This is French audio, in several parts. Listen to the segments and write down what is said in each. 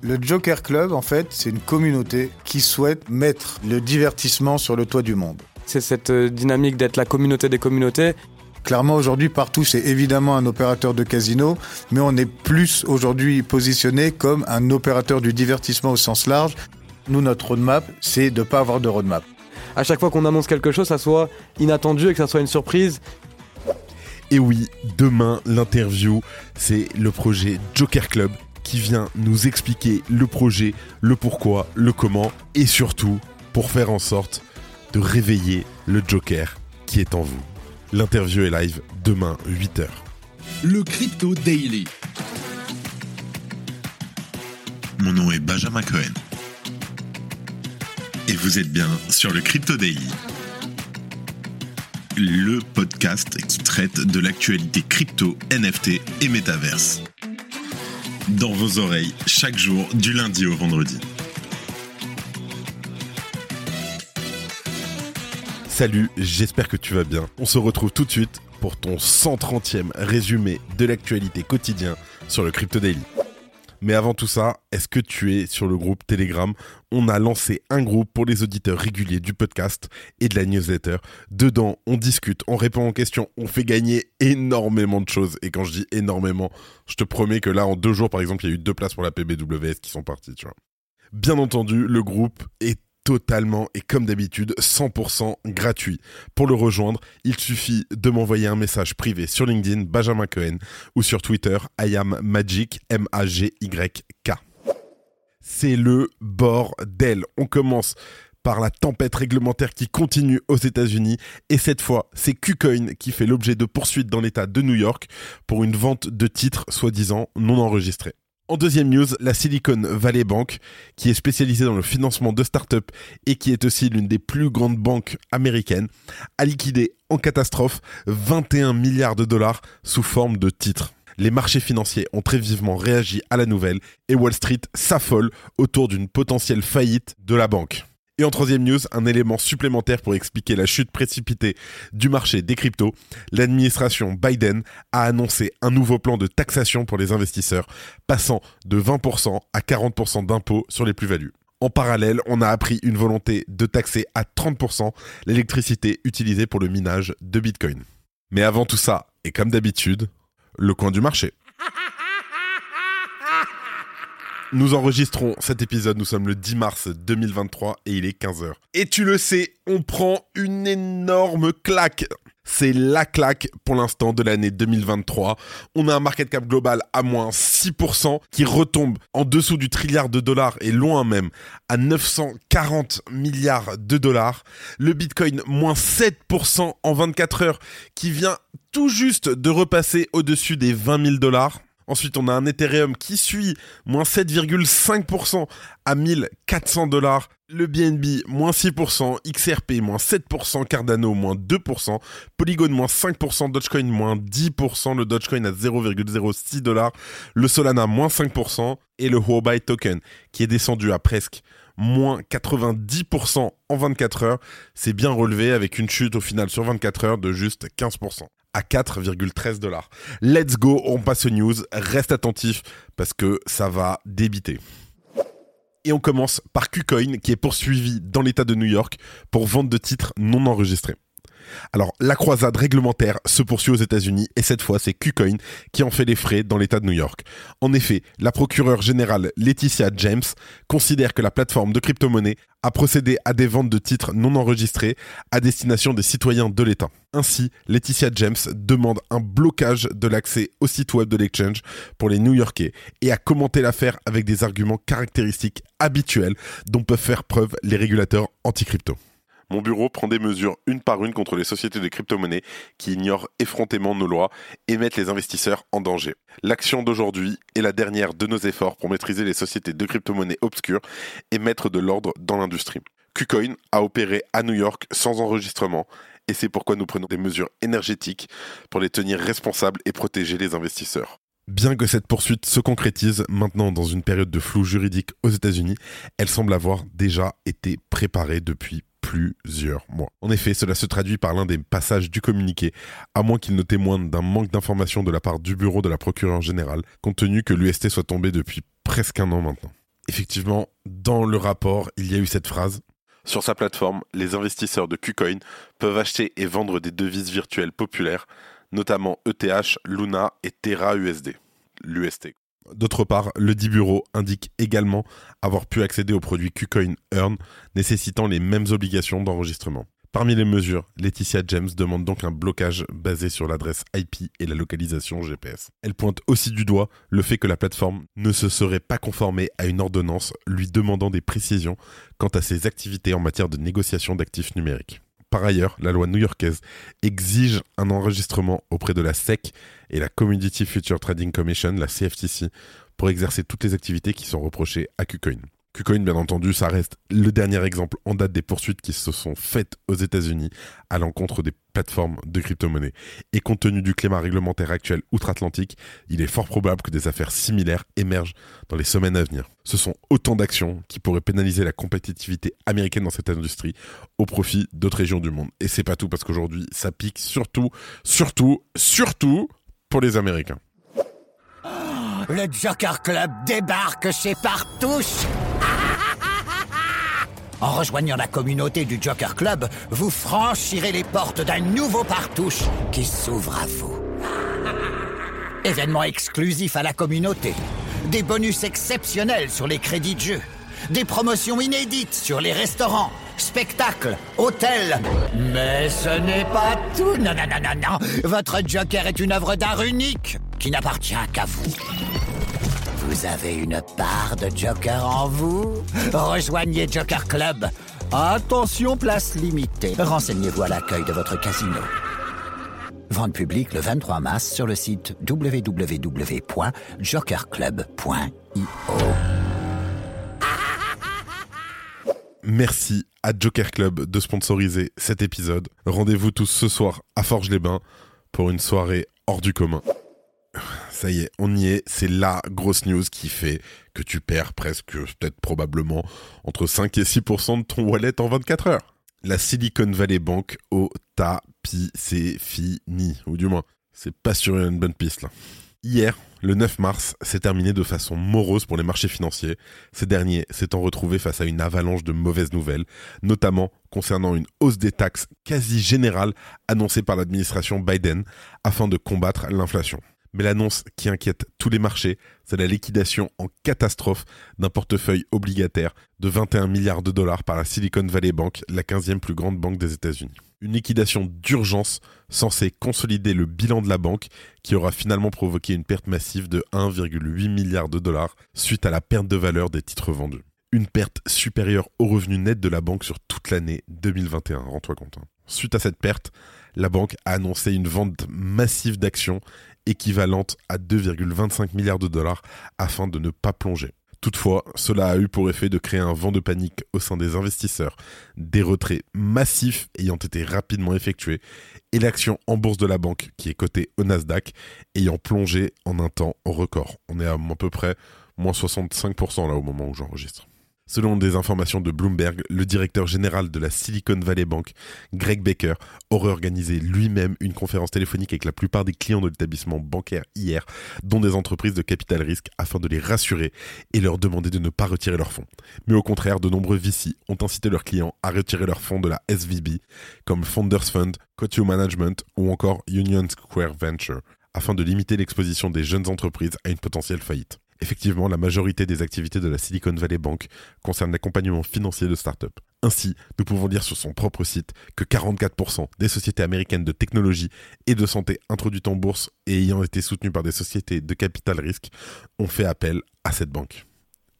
Le Joker Club, en fait, c'est une communauté qui souhaite mettre le divertissement sur le toit du monde. C'est cette euh, dynamique d'être la communauté des communautés. Clairement, aujourd'hui, partout, c'est évidemment un opérateur de casino, mais on est plus aujourd'hui positionné comme un opérateur du divertissement au sens large. Nous, notre roadmap, c'est de ne pas avoir de roadmap. À chaque fois qu'on annonce quelque chose, ça soit inattendu et que ça soit une surprise. Et oui, demain, l'interview, c'est le projet Joker Club qui vient nous expliquer le projet, le pourquoi, le comment et surtout pour faire en sorte de réveiller le Joker qui est en vous. L'interview est live demain 8h. Le Crypto Daily. Mon nom est Benjamin Cohen. Et vous êtes bien sur le Crypto Daily. Le podcast qui traite de l'actualité crypto, NFT et métaverse dans vos oreilles chaque jour du lundi au vendredi. Salut, j'espère que tu vas bien. On se retrouve tout de suite pour ton 130e résumé de l'actualité quotidien sur le Crypto Daily. Mais avant tout ça, est-ce que tu es sur le groupe Telegram? On a lancé un groupe pour les auditeurs réguliers du podcast et de la newsletter. Dedans, on discute, on répond aux questions, on fait gagner énormément de choses. Et quand je dis énormément, je te promets que là, en deux jours, par exemple, il y a eu deux places pour la PBWS qui sont parties, tu vois. Bien entendu, le groupe est totalement et comme d'habitude 100% gratuit. Pour le rejoindre, il suffit de m'envoyer un message privé sur LinkedIn Benjamin Cohen ou sur Twitter I am Magic M A G Y K. C'est le bordel. On commence par la tempête réglementaire qui continue aux États-Unis et cette fois, c'est KuCoin qui fait l'objet de poursuites dans l'État de New York pour une vente de titres soi-disant non enregistrés. En deuxième news, la Silicon Valley Bank, qui est spécialisée dans le financement de startups et qui est aussi l'une des plus grandes banques américaines, a liquidé en catastrophe 21 milliards de dollars sous forme de titres. Les marchés financiers ont très vivement réagi à la nouvelle et Wall Street s'affole autour d'une potentielle faillite de la banque. Et en troisième news, un élément supplémentaire pour expliquer la chute précipitée du marché des cryptos, l'administration Biden a annoncé un nouveau plan de taxation pour les investisseurs, passant de 20% à 40% d'impôts sur les plus-values. En parallèle, on a appris une volonté de taxer à 30% l'électricité utilisée pour le minage de Bitcoin. Mais avant tout ça, et comme d'habitude, le coin du marché. Nous enregistrons cet épisode, nous sommes le 10 mars 2023 et il est 15h. Et tu le sais, on prend une énorme claque. C'est la claque pour l'instant de l'année 2023. On a un market cap global à moins 6% qui retombe en dessous du trilliard de dollars et loin même à 940 milliards de dollars. Le Bitcoin moins 7% en 24 heures qui vient tout juste de repasser au-dessus des 20 000 dollars. Ensuite, on a un Ethereum qui suit moins 7,5% à 1400 dollars. Le BNB, moins 6%, XRP, moins 7%, Cardano, moins 2%, Polygon, moins 5%, Dogecoin, moins 10%, le Dogecoin à 0,06 dollars, le Solana, moins 5%, et le Huobi Token, qui est descendu à presque moins 90% en 24 heures. C'est bien relevé avec une chute au final sur 24 heures de juste 15% à 4,13 dollars. Let's go, on passe aux news. Reste attentif parce que ça va débiter. Et on commence par KuCoin qui est poursuivi dans l'État de New York pour vente de titres non enregistrés. Alors, la croisade réglementaire se poursuit aux États-Unis et cette fois, c'est KuCoin qui en fait les frais dans l'État de New York. En effet, la procureure générale Laetitia James considère que la plateforme de crypto-monnaie a procédé à des ventes de titres non enregistrés à destination des citoyens de l'État. Ainsi, Laetitia James demande un blocage de l'accès au site web de l'exchange pour les New-Yorkais et a commenté l'affaire avec des arguments caractéristiques habituels dont peuvent faire preuve les régulateurs anti-crypto. Mon bureau prend des mesures une par une contre les sociétés de crypto-monnaies qui ignorent effrontément nos lois et mettent les investisseurs en danger. L'action d'aujourd'hui est la dernière de nos efforts pour maîtriser les sociétés de crypto-monnaies obscures et mettre de l'ordre dans l'industrie. KuCoin a opéré à New York sans enregistrement et c'est pourquoi nous prenons des mesures énergétiques pour les tenir responsables et protéger les investisseurs. Bien que cette poursuite se concrétise maintenant dans une période de flou juridique aux États-Unis, elle semble avoir déjà été préparée depuis plusieurs mois. En effet, cela se traduit par l'un des passages du communiqué, à moins qu'il ne témoigne d'un manque d'information de la part du bureau de la procureure générale, compte tenu que l'UST soit tombé depuis presque un an maintenant. Effectivement, dans le rapport, il y a eu cette phrase. Sur sa plateforme, les investisseurs de KuCoin peuvent acheter et vendre des devises virtuelles populaires, notamment ETH, Luna et Terra USD, l'UST. D'autre part, le dit bureau indique également avoir pu accéder au produit KuCoin Earn, nécessitant les mêmes obligations d'enregistrement. Parmi les mesures, Laetitia James demande donc un blocage basé sur l'adresse IP et la localisation GPS. Elle pointe aussi du doigt le fait que la plateforme ne se serait pas conformée à une ordonnance lui demandant des précisions quant à ses activités en matière de négociation d'actifs numériques. Par ailleurs, la loi new-yorkaise exige un enregistrement auprès de la SEC et la Community Future Trading Commission, la CFTC, pour exercer toutes les activités qui sont reprochées à KuCoin. KuCoin, bien entendu, ça reste le dernier exemple en date des poursuites qui se sont faites aux États-Unis à l'encontre des plateformes de crypto-monnaies. Et compte tenu du climat réglementaire actuel outre-Atlantique, il est fort probable que des affaires similaires émergent dans les semaines à venir. Ce sont autant d'actions qui pourraient pénaliser la compétitivité américaine dans cette industrie au profit d'autres régions du monde. Et c'est pas tout parce qu'aujourd'hui, ça pique surtout, surtout, surtout pour les Américains. Le Joker Club débarque chez Partouche En rejoignant la communauté du Joker Club, vous franchirez les portes d'un nouveau Partouche qui s'ouvre à vous. Événement exclusif à la communauté, des bonus exceptionnels sur les crédits de jeu, des promotions inédites sur les restaurants, spectacles, hôtels. Mais ce n'est pas tout. Non, non, non, non, non. Votre Joker est une œuvre d'art unique qui n'appartient qu'à vous. Vous avez une part de Joker en vous? Rejoignez Joker Club. Attention, place limitée. Renseignez-vous à l'accueil de votre casino. Vente publique le 23 mars sur le site www.jokerclub.io. Merci à Joker Club de sponsoriser cet épisode. Rendez-vous tous ce soir à Forges-les-Bains pour une soirée hors du commun. Ça y est, on y est. C'est la grosse news qui fait que tu perds presque, peut-être probablement, entre 5 et 6% de ton wallet en 24 heures. La Silicon Valley Bank au tapis, c'est fini. Ou du moins, c'est pas sur une bonne piste là. Hier, le 9 mars, s'est terminé de façon morose pour les marchés financiers, ces derniers s'étant retrouvés face à une avalanche de mauvaises nouvelles, notamment concernant une hausse des taxes quasi générale annoncée par l'administration Biden afin de combattre l'inflation. Mais l'annonce qui inquiète tous les marchés, c'est la liquidation en catastrophe d'un portefeuille obligataire de 21 milliards de dollars par la Silicon Valley Bank, la 15e plus grande banque des États-Unis. Une liquidation d'urgence censée consolider le bilan de la banque qui aura finalement provoqué une perte massive de 1,8 milliard de dollars suite à la perte de valeur des titres vendus. Une perte supérieure au revenu net de la banque sur toute l'année 2021, rends-toi compte. Hein. Suite à cette perte, la banque a annoncé une vente massive d'actions équivalente à 2,25 milliards de dollars afin de ne pas plonger. Toutefois, cela a eu pour effet de créer un vent de panique au sein des investisseurs, des retraits massifs ayant été rapidement effectués, et l'action en bourse de la banque, qui est cotée au Nasdaq, ayant plongé en un temps record. On est à à peu près moins 65% là au moment où j'enregistre. Selon des informations de Bloomberg, le directeur général de la Silicon Valley Bank, Greg Baker, aurait organisé lui-même une conférence téléphonique avec la plupart des clients de l'établissement bancaire hier, dont des entreprises de capital risque, afin de les rassurer et leur demander de ne pas retirer leurs fonds. Mais au contraire, de nombreux VC ont incité leurs clients à retirer leurs fonds de la SVB, comme Founders Fund, Cotio Management ou encore Union Square Venture, afin de limiter l'exposition des jeunes entreprises à une potentielle faillite. Effectivement, la majorité des activités de la Silicon Valley Bank concernent l'accompagnement financier de start-up. Ainsi, nous pouvons dire sur son propre site que 44% des sociétés américaines de technologie et de santé introduites en bourse et ayant été soutenues par des sociétés de capital risque ont fait appel à cette banque.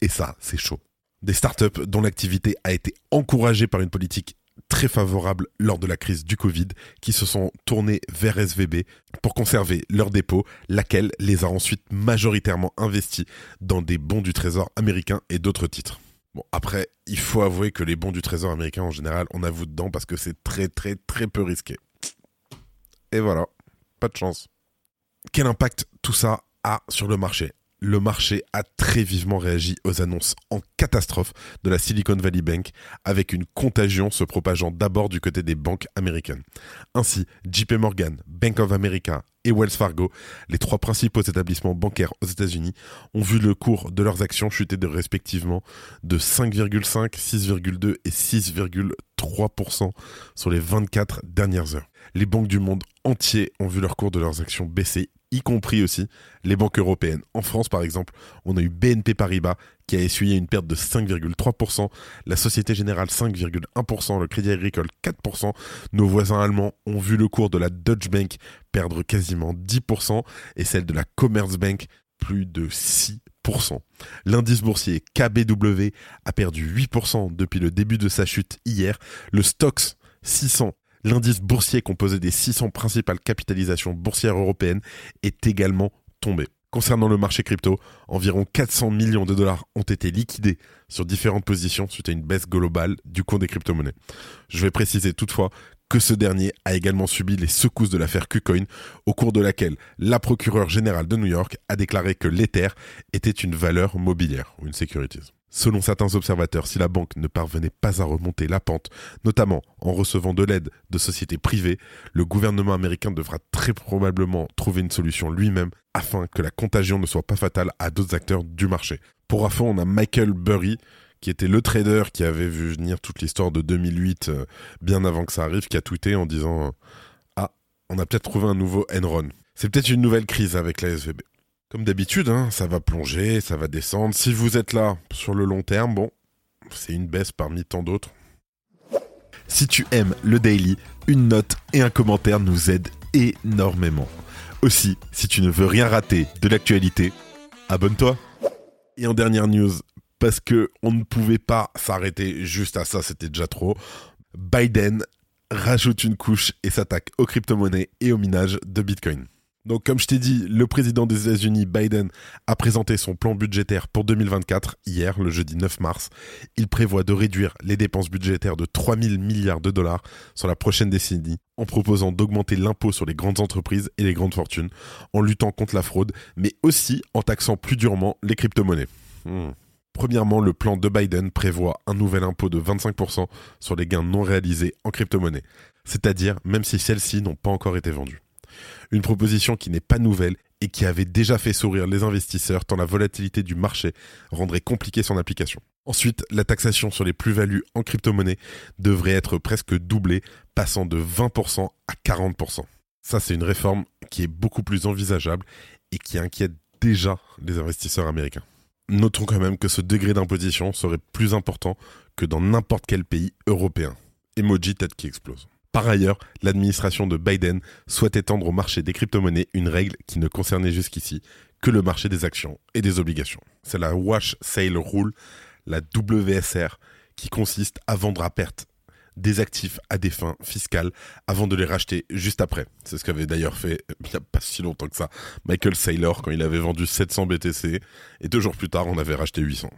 Et ça, c'est chaud. Des startups dont l'activité a été encouragée par une politique très favorables lors de la crise du Covid qui se sont tournés vers SVB pour conserver leur dépôt, laquelle les a ensuite majoritairement investis dans des bons du trésor américain et d'autres titres. Bon, après, il faut avouer que les bons du trésor américain en général, on avoue dedans parce que c'est très très très peu risqué. Et voilà, pas de chance. Quel impact tout ça a sur le marché? Le marché a très vivement réagi aux annonces en catastrophe de la Silicon Valley Bank, avec une contagion se propageant d'abord du côté des banques américaines. Ainsi, JP Morgan, Bank of America et Wells Fargo, les trois principaux établissements bancaires aux États-Unis, ont vu le cours de leurs actions chuter de respectivement de 5,5, 6,2 et 6,3% sur les 24 dernières heures. Les banques du monde entier ont vu leur cours de leurs actions baisser y compris aussi les banques européennes. En France, par exemple, on a eu BNP Paribas qui a essuyé une perte de 5,3%, la Société Générale 5,1%, le Crédit Agricole 4%. Nos voisins allemands ont vu le cours de la Deutsche Bank perdre quasiment 10% et celle de la Commerzbank plus de 6%. L'indice boursier KBW a perdu 8% depuis le début de sa chute hier. Le Stoxx 600 L'indice boursier composé des 600 principales capitalisations boursières européennes est également tombé. Concernant le marché crypto, environ 400 millions de dollars ont été liquidés sur différentes positions suite à une baisse globale du cours des crypto-monnaies. Je vais préciser toutefois que ce dernier a également subi les secousses de l'affaire KuCoin, au cours de laquelle la procureure générale de New York a déclaré que l'Ether était une valeur mobilière ou une securities. Selon certains observateurs, si la banque ne parvenait pas à remonter la pente, notamment en recevant de l'aide de sociétés privées, le gouvernement américain devra très probablement trouver une solution lui-même afin que la contagion ne soit pas fatale à d'autres acteurs du marché. Pour info, on a Michael Burry, qui était le trader qui avait vu venir toute l'histoire de 2008 euh, bien avant que ça arrive, qui a tweeté en disant Ah, on a peut-être trouvé un nouveau Enron. C'est peut-être une nouvelle crise avec la SVB. Comme d'habitude, hein, ça va plonger, ça va descendre. Si vous êtes là sur le long terme, bon, c'est une baisse parmi tant d'autres. Si tu aimes le daily, une note et un commentaire nous aident énormément. Aussi, si tu ne veux rien rater de l'actualité, abonne-toi. Et en dernière news, parce que on ne pouvait pas s'arrêter juste à ça, c'était déjà trop. Biden rajoute une couche et s'attaque aux crypto-monnaies et au minage de Bitcoin. Donc, comme je t'ai dit, le président des États-Unis, Biden, a présenté son plan budgétaire pour 2024 hier, le jeudi 9 mars. Il prévoit de réduire les dépenses budgétaires de 3 000 milliards de dollars sur la prochaine décennie, en proposant d'augmenter l'impôt sur les grandes entreprises et les grandes fortunes, en luttant contre la fraude, mais aussi en taxant plus durement les crypto-monnaies. Hmm. Premièrement, le plan de Biden prévoit un nouvel impôt de 25% sur les gains non réalisés en crypto-monnaie, c'est-à-dire même si celles-ci n'ont pas encore été vendues. Une proposition qui n'est pas nouvelle et qui avait déjà fait sourire les investisseurs tant la volatilité du marché rendrait compliqué son application. Ensuite, la taxation sur les plus-values en crypto-monnaie devrait être presque doublée, passant de 20% à 40%. Ça, c'est une réforme qui est beaucoup plus envisageable et qui inquiète déjà les investisseurs américains. Notons quand même que ce degré d'imposition serait plus important que dans n'importe quel pays européen. Emoji tête qui explose. Par ailleurs, l'administration de Biden souhaite étendre au marché des crypto-monnaies une règle qui ne concernait jusqu'ici que le marché des actions et des obligations. C'est la Wash Sale Rule, la WSR, qui consiste à vendre à perte des actifs à des fins fiscales avant de les racheter juste après. C'est ce qu'avait d'ailleurs fait il n'y a pas si longtemps que ça Michael Saylor quand il avait vendu 700 BTC et deux jours plus tard on avait racheté 800.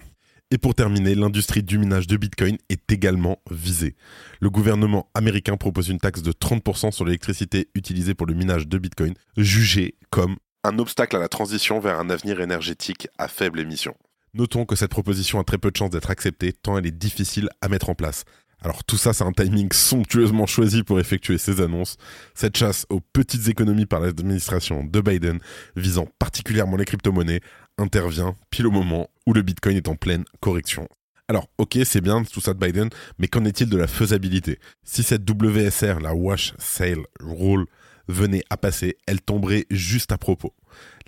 Et pour terminer, l'industrie du minage de Bitcoin est également visée. Le gouvernement américain propose une taxe de 30% sur l'électricité utilisée pour le minage de Bitcoin, jugée comme un obstacle à la transition vers un avenir énergétique à faible émission. Notons que cette proposition a très peu de chances d'être acceptée tant elle est difficile à mettre en place. Alors tout ça, c'est un timing somptueusement choisi pour effectuer ces annonces. Cette chasse aux petites économies par l'administration de Biden, visant particulièrement les crypto-monnaies, intervient pile au moment où le Bitcoin est en pleine correction. Alors, ok, c'est bien tout ça de Biden, mais qu'en est-il de la faisabilité? Si cette WSR, la Wash Sale Rule, venait à passer, elle tomberait juste à propos.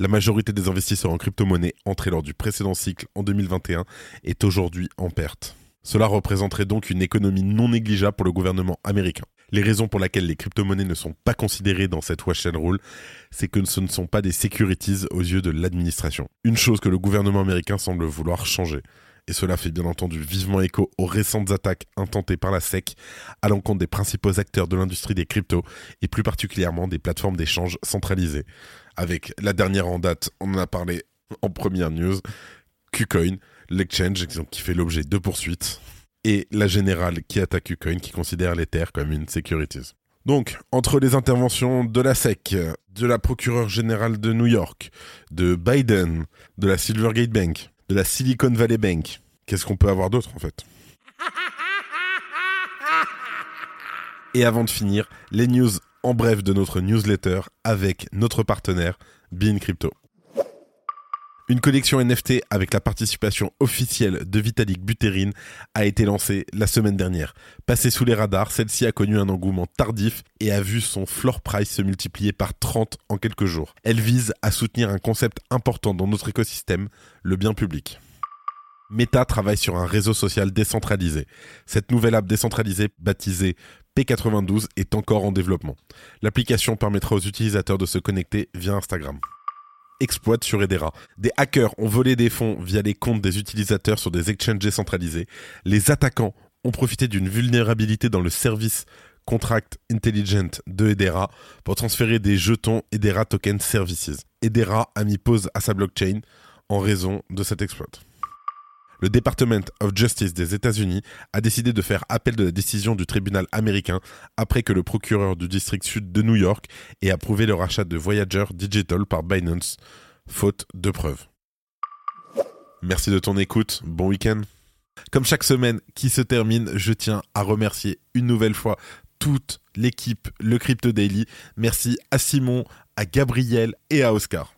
La majorité des investisseurs en crypto-monnaie entrés lors du précédent cycle en 2021 est aujourd'hui en perte. Cela représenterait donc une économie non négligeable pour le gouvernement américain. Les raisons pour lesquelles les crypto-monnaies ne sont pas considérées dans cette wash and rule, c'est que ce ne sont pas des securities aux yeux de l'administration. Une chose que le gouvernement américain semble vouloir changer. Et cela fait bien entendu vivement écho aux récentes attaques intentées par la SEC à l'encontre des principaux acteurs de l'industrie des cryptos et plus particulièrement des plateformes d'échange centralisées. Avec la dernière en date, on en a parlé en première news, KuCoin, l'exchange qui fait l'objet de poursuites, et la générale qui attaque KuCoin qui considère l'Ether comme une securities. Donc, entre les interventions de la SEC, de la procureure générale de New York, de Biden, de la Silvergate Bank, de la Silicon Valley Bank, qu'est-ce qu'on peut avoir d'autre en fait? Et avant de finir, les news en bref de notre newsletter avec notre partenaire Bean Crypto. Une collection NFT avec la participation officielle de Vitalik Buterin a été lancée la semaine dernière. Passée sous les radars, celle-ci a connu un engouement tardif et a vu son floor price se multiplier par 30 en quelques jours. Elle vise à soutenir un concept important dans notre écosystème, le bien public. Meta travaille sur un réseau social décentralisé. Cette nouvelle app décentralisée, baptisée P92, est encore en développement. L'application permettra aux utilisateurs de se connecter via Instagram exploite sur Edera. Des hackers ont volé des fonds via les comptes des utilisateurs sur des exchanges décentralisés. Les attaquants ont profité d'une vulnérabilité dans le service Contract Intelligent de Edera pour transférer des jetons Edera Token Services. Edera a mis pause à sa blockchain en raison de cet exploit le Department of Justice des États-Unis a décidé de faire appel de la décision du tribunal américain après que le procureur du district sud de New York ait approuvé le rachat de Voyager Digital par Binance, faute de preuves. Merci de ton écoute, bon week-end. Comme chaque semaine qui se termine, je tiens à remercier une nouvelle fois toute l'équipe Le Crypto Daily. Merci à Simon, à Gabriel et à Oscar.